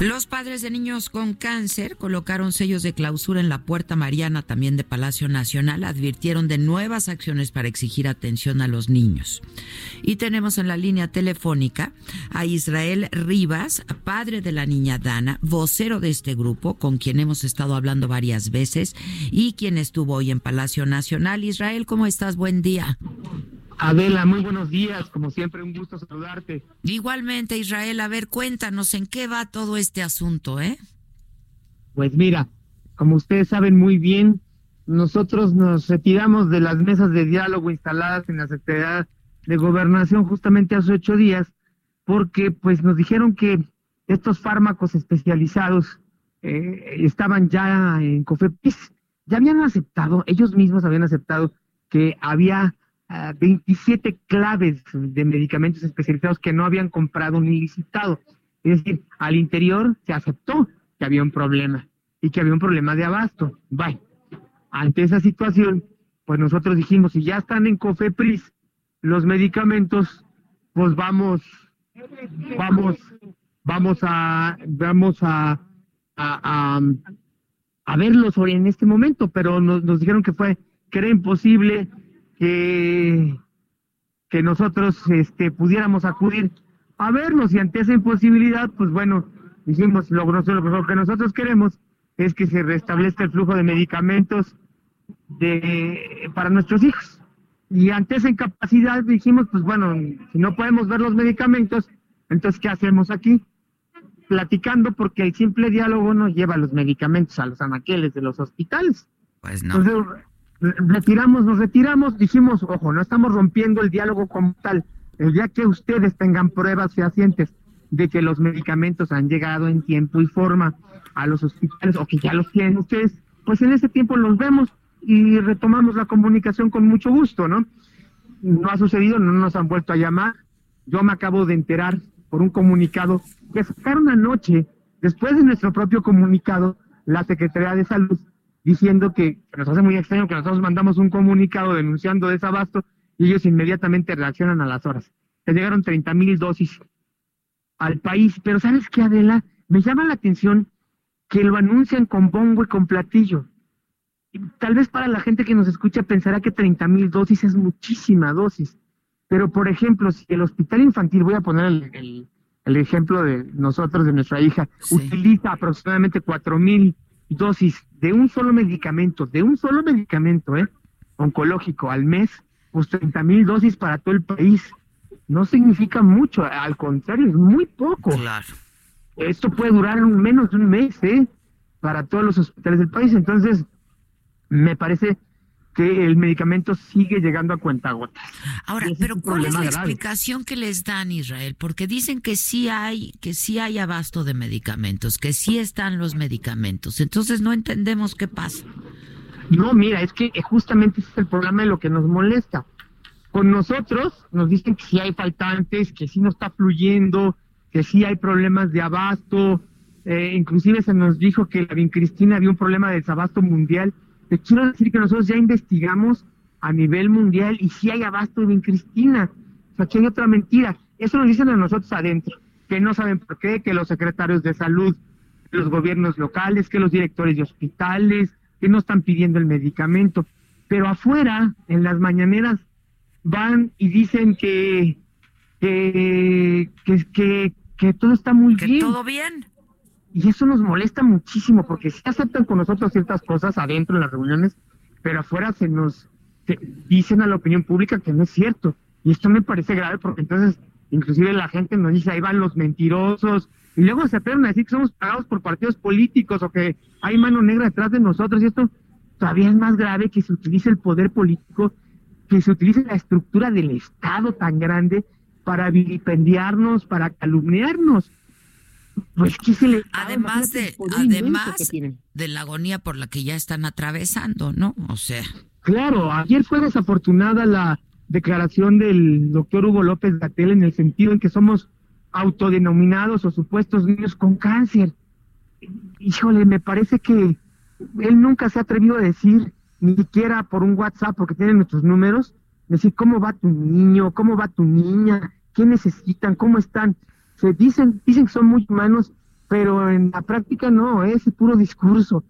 Los padres de niños con cáncer colocaron sellos de clausura en la puerta mariana también de Palacio Nacional. Advirtieron de nuevas acciones para exigir atención a los niños. Y tenemos en la línea telefónica a Israel Rivas, padre de la niña Dana, vocero de este grupo, con quien hemos estado hablando varias veces y quien estuvo hoy en Palacio Nacional. Israel, ¿cómo estás? Buen día. Adela, muy buenos días, como siempre un gusto saludarte. Igualmente, Israel, a ver, cuéntanos en qué va todo este asunto, ¿eh? Pues mira, como ustedes saben muy bien, nosotros nos retiramos de las mesas de diálogo instaladas en la Secretaría de Gobernación justamente hace ocho días, porque pues nos dijeron que estos fármacos especializados eh, estaban ya en COFEPIS, ya habían aceptado, ellos mismos habían aceptado que había 27 claves de medicamentos especializados que no habían comprado ni licitado. Es decir, al interior se aceptó que había un problema y que había un problema de abasto. Bye. Ante esa situación, pues nosotros dijimos, si ya están en COFEPRIS los medicamentos, pues vamos, vamos, vamos a, vamos a, a, a, verlos en este momento, pero nos, nos dijeron que fue, que era imposible que, que nosotros este, pudiéramos acudir a verlos y ante esa imposibilidad, pues bueno, dijimos, lo, lo que nosotros queremos es que se restablezca el flujo de medicamentos de, para nuestros hijos. Y ante esa incapacidad dijimos, pues bueno, si no podemos ver los medicamentos, entonces ¿qué hacemos aquí? Platicando porque el simple diálogo no lleva los medicamentos a los anaqueles de los hospitales. Pues no. Entonces, retiramos, nos retiramos, dijimos, ojo, no estamos rompiendo el diálogo como tal. El día que ustedes tengan pruebas fehacientes de que los medicamentos han llegado en tiempo y forma a los hospitales o que ya los tienen ustedes, pues en ese tiempo los vemos y retomamos la comunicación con mucho gusto, ¿no? No ha sucedido, no nos han vuelto a llamar. Yo me acabo de enterar por un comunicado que sacaron anoche, después de nuestro propio comunicado, la Secretaría de Salud diciendo que, nos hace muy extraño que nosotros mandamos un comunicado denunciando desabasto y ellos inmediatamente reaccionan a las horas. Se llegaron 30 mil dosis al país, pero ¿sabes qué, Adela? Me llama la atención que lo anuncian con bombo y con platillo. tal vez para la gente que nos escucha pensará que 30 mil dosis es muchísima dosis, pero por ejemplo, si el hospital infantil, voy a poner el, el, ejemplo de nosotros, de nuestra hija, utiliza aproximadamente 4 mil dosis de un solo medicamento, de un solo medicamento, ¿eh? Oncológico al mes, pues 30 mil dosis para todo el país. No significa mucho, al contrario, es muy poco. Claro. Esto puede durar menos de un mes, ¿eh? Para todos los hospitales del país. Entonces, me parece que el medicamento sigue llegando a cuentagotas. Ahora, pero ¿cuál es la explicación que les dan Israel? Porque dicen que sí hay que sí hay abasto de medicamentos, que sí están los medicamentos. Entonces no entendemos qué pasa. No, mira, es que justamente ese es el problema de lo que nos molesta. Con nosotros nos dicen que sí hay faltantes, que sí no está fluyendo, que sí hay problemas de abasto. Eh, inclusive se nos dijo que la Cristina había un problema de desabasto mundial te quiero decir que nosotros ya investigamos a nivel mundial y si hay abasto de Cristina. O sea, que hay otra mentira. Eso nos dicen a nosotros adentro, que no saben por qué, que los secretarios de salud, los gobiernos locales, que los directores de hospitales, que no están pidiendo el medicamento. Pero afuera, en las mañaneras, van y dicen que, que, que, que, todo está muy bien. todo bien. Y eso nos molesta muchísimo porque sí aceptan con nosotros ciertas cosas adentro en las reuniones, pero afuera se nos dicen a la opinión pública que no es cierto. Y esto me parece grave porque entonces inclusive la gente nos dice, ahí van los mentirosos, y luego se atreven a decir que somos pagados por partidos políticos o que hay mano negra detrás de nosotros, y esto todavía es más grave que se utilice el poder político que se utilice la estructura del Estado tan grande para vilipendiarnos, para calumniarnos. Pues ¿qué se le además de además de la agonía por la que ya están atravesando, ¿no? O sea, claro, ayer fue desafortunada la declaración del doctor Hugo López Gatel en el sentido en que somos autodenominados o supuestos niños con cáncer. Híjole, me parece que él nunca se ha atrevido a decir, ni siquiera por un WhatsApp, porque tiene nuestros números, decir cómo va tu niño, cómo va tu niña, qué necesitan, cómo están. Se dicen, dicen que son muy humanos, pero en la práctica no, es puro discurso.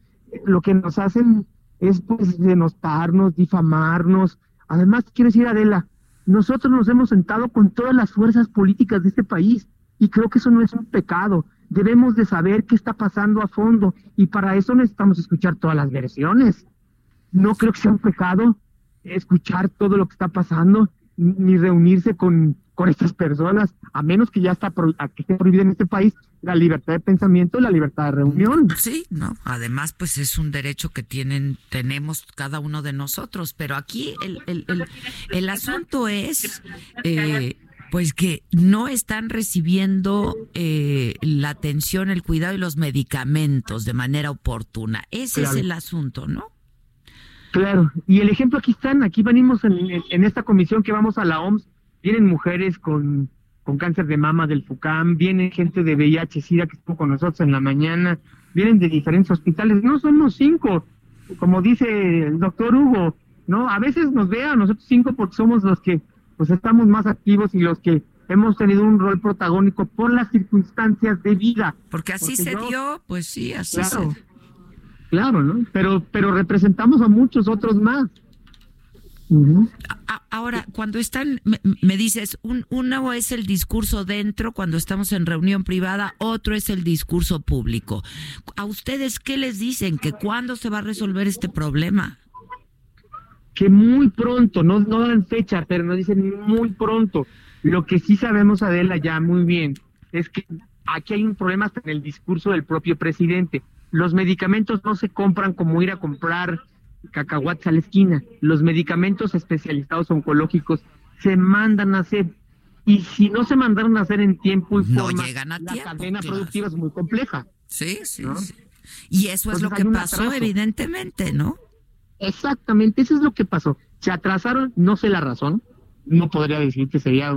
Lo que nos hacen es pues denostarnos, difamarnos. Además, quiero decir, Adela, nosotros nos hemos sentado con todas las fuerzas políticas de este país y creo que eso no es un pecado. Debemos de saber qué está pasando a fondo y para eso necesitamos escuchar todas las versiones. No creo que sea un pecado escuchar todo lo que está pasando ni reunirse con, con estas personas, a menos que ya está que esté prohibida en este país la libertad de pensamiento y la libertad de reunión. Sí, no. Además, pues es un derecho que tienen, tenemos cada uno de nosotros. Pero aquí el, el, el, el asunto es, eh, pues que no están recibiendo eh, la atención, el cuidado y los medicamentos de manera oportuna. Ese es el asunto, ¿no? Claro, y el ejemplo aquí están, aquí venimos en, en esta comisión que vamos a la OMS vienen mujeres con, con cáncer de mama del FUCAM, viene gente de VIH, SIDA que estuvo con nosotros en la mañana, vienen de diferentes hospitales, no somos cinco, como dice el doctor Hugo, ¿no? A veces nos ve a nosotros cinco porque somos los que pues estamos más activos y los que hemos tenido un rol protagónico por las circunstancias de vida. Porque así se dio, pues sí, así claro, se Claro, ¿no? Pero, pero representamos a muchos otros más. Ahora, cuando están, me, dices, un, uno es el discurso dentro cuando estamos en reunión privada, otro es el discurso público. ¿A ustedes qué les dicen? ¿Que cuándo se va a resolver este problema? Que muy pronto, no, no dan fecha, pero nos dicen muy pronto. Lo que sí sabemos, Adela, ya muy bien, es que aquí hay un problema hasta en el discurso del propio presidente. Los medicamentos no se compran como ir a comprar cacahuates a la esquina. Los medicamentos especializados oncológicos se mandan a hacer. Y si no se mandaron a hacer en tiempo y forma, la cadena productiva es muy compleja. Sí, sí, Y eso es lo que pasó, evidentemente, ¿no? Exactamente, eso es lo que pasó. Se atrasaron, no sé la razón, no podría decir que sería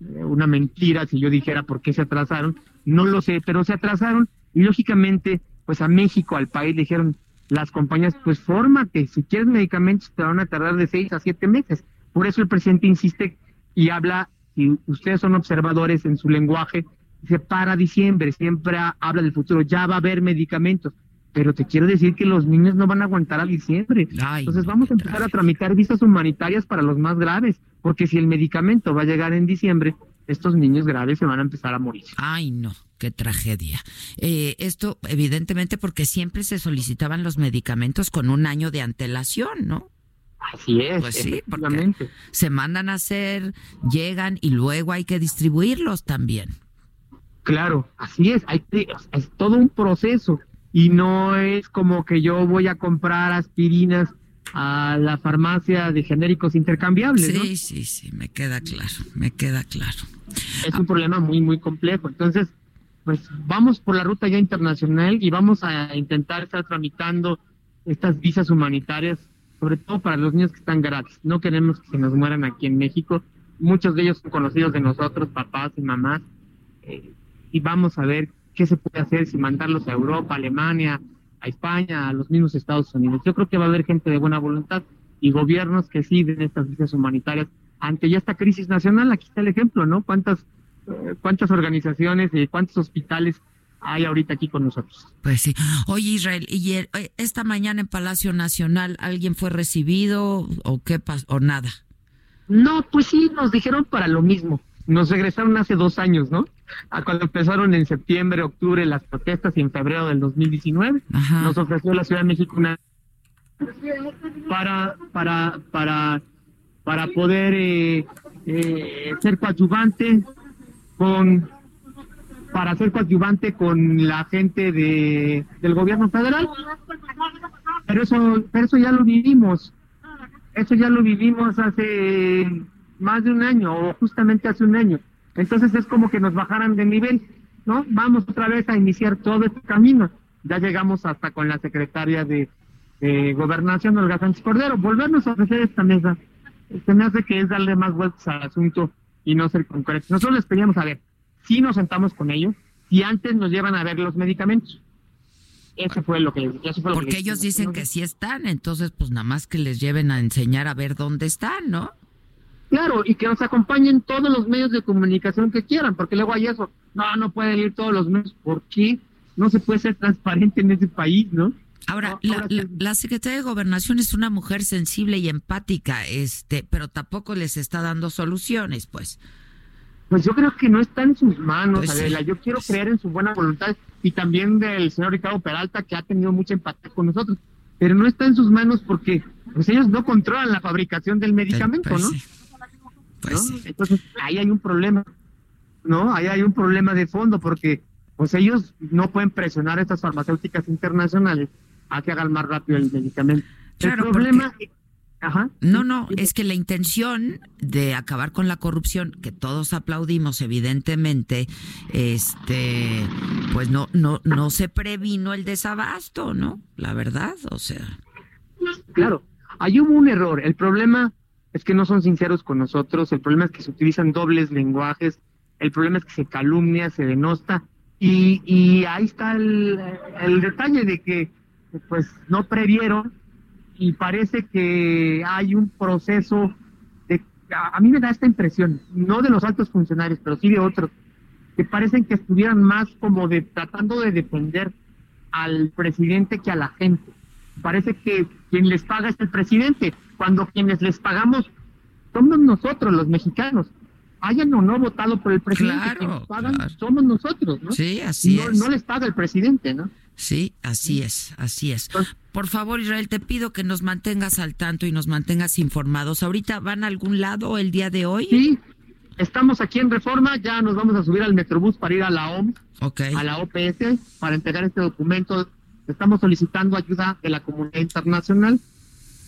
eh, una mentira si yo dijera por qué se atrasaron, no lo sé, pero se atrasaron y lógicamente, pues a México, al país, le dijeron, las compañías, pues fórmate, si quieres medicamentos te van a tardar de seis a siete meses. Por eso el presidente insiste y habla, y ustedes son observadores en su lenguaje, dice para diciembre, siempre habla del futuro, ya va a haber medicamentos. Pero te quiero decir que los niños no van a aguantar a diciembre. Entonces vamos a empezar a tramitar visas humanitarias para los más graves, porque si el medicamento va a llegar en diciembre, estos niños graves se van a empezar a morir. Ay, no, qué tragedia. Eh, esto, evidentemente, porque siempre se solicitaban los medicamentos con un año de antelación, ¿no? Así es. Pues sí, porque se mandan a hacer, llegan y luego hay que distribuirlos también. Claro, así es. Hay es todo un proceso y no es como que yo voy a comprar aspirinas a la farmacia de genéricos intercambiables. Sí, sí, sí, me queda claro, me queda claro. Es un problema muy, muy complejo. Entonces, pues vamos por la ruta ya internacional y vamos a intentar estar tramitando estas visas humanitarias, sobre todo para los niños que están gratis. No queremos que se nos mueran aquí en México. Muchos de ellos son conocidos de nosotros, papás y mamás. Eh, y vamos a ver qué se puede hacer, si mandarlos a Europa, Alemania, a España, a los mismos Estados Unidos. Yo creo que va a haber gente de buena voluntad y gobiernos que sí den estas visas humanitarias ante ya esta crisis nacional. Aquí está el ejemplo, ¿no? ¿Cuántas, cuántas organizaciones y cuántos hospitales hay ahorita aquí con nosotros? Pues sí. Oye, Israel, ¿y eh, esta mañana en Palacio Nacional alguien fue recibido o qué pasó o nada? No, pues sí, nos dijeron para lo mismo. Nos regresaron hace dos años, ¿no? A cuando empezaron en septiembre, octubre las protestas y en febrero del 2019. Nos ofreció la Ciudad de México una para para para para poder eh, eh, ser coadyuvante con para ser coadyuvante con la gente de, del gobierno federal pero eso pero eso ya lo vivimos eso ya lo vivimos hace más de un año o justamente hace un año. Entonces es como que nos bajaran de nivel, ¿no? Vamos otra vez a iniciar todo este camino. Ya llegamos hasta con la secretaria de, Gobernación, Olga Sánchez Cordero. Volvernos a ofrecer esta mesa, se me hace que es darle más vueltas al asunto y no ser concretos. Nosotros les pedíamos, a ver, si nos sentamos con ellos, si antes nos llevan a ver los medicamentos. Eso fue lo que, eso fue lo Porque ellos dicen que sí están, entonces pues nada más que les lleven a enseñar a ver dónde están, ¿no? Claro, y que nos acompañen todos los medios de comunicación que quieran, porque luego hay eso, no, no pueden ir todos los medios, ¿por qué? No se puede ser transparente en ese país, ¿no? Ahora, la, la, secretaria de Gobernación es una mujer sensible y empática, este, pero tampoco les está dando soluciones, pues. Pues yo creo que no está en sus manos, pues Adela. Yo quiero pues creer en su buena voluntad y también del señor Ricardo Peralta, que ha tenido mucha empatía con nosotros, pero no está en sus manos porque pues ellos no controlan la fabricación del medicamento, pues ¿no? Entonces, ahí hay un problema, ¿no? Ahí hay un problema de fondo porque pues ellos no pueden presionar a estas farmacéuticas internacionales a que hagan más rápido el medicamento. el problema Ajá. No, no, es que la intención de acabar con la corrupción, que todos aplaudimos evidentemente, este, pues no, no, no se previno el desabasto, ¿no? La verdad, o sea. Claro, ahí hubo un error. El problema es que no son sinceros con nosotros, el problema es que se utilizan dobles lenguajes, el problema es que se calumnia, se denosta, y, y ahí está el, el detalle de que pues no previeron y parece que hay un proceso de a, mí me da esta impresión, no de los altos funcionarios, pero sí de otros, que parecen que estuvieran más como de tratando de defender al presidente que a la gente. Parece que quien les paga es el presidente, cuando quienes les pagamos somos nosotros, los mexicanos. Hayan o no votado por el presidente, pagan somos nosotros, ¿no? Sí, así es. No les paga el presidente, ¿no? Sí, así es, así es. Por favor, Israel, te pido que nos mantengas al tanto y nos mantengas informados. ¿Ahorita van a algún lado el día de hoy? Sí, estamos aquí en Reforma, ya nos vamos a subir al Metrobús para ir a la OMS, a la OPS, para entregar este documento. Estamos solicitando ayuda de la comunidad internacional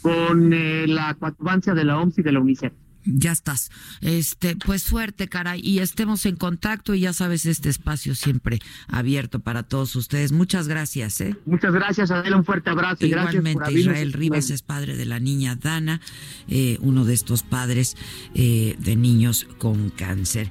con eh, la coadyuvancia de la OMS y de la UNICEF. Ya estás. Este, pues suerte, cara, y estemos en contacto y ya sabes, este espacio siempre abierto para todos ustedes. Muchas gracias, ¿eh? Muchas gracias, Adela, un fuerte abrazo. Igualmente, Israel Rivas es padre de la niña Dana, eh, uno de estos padres eh, de niños con cáncer.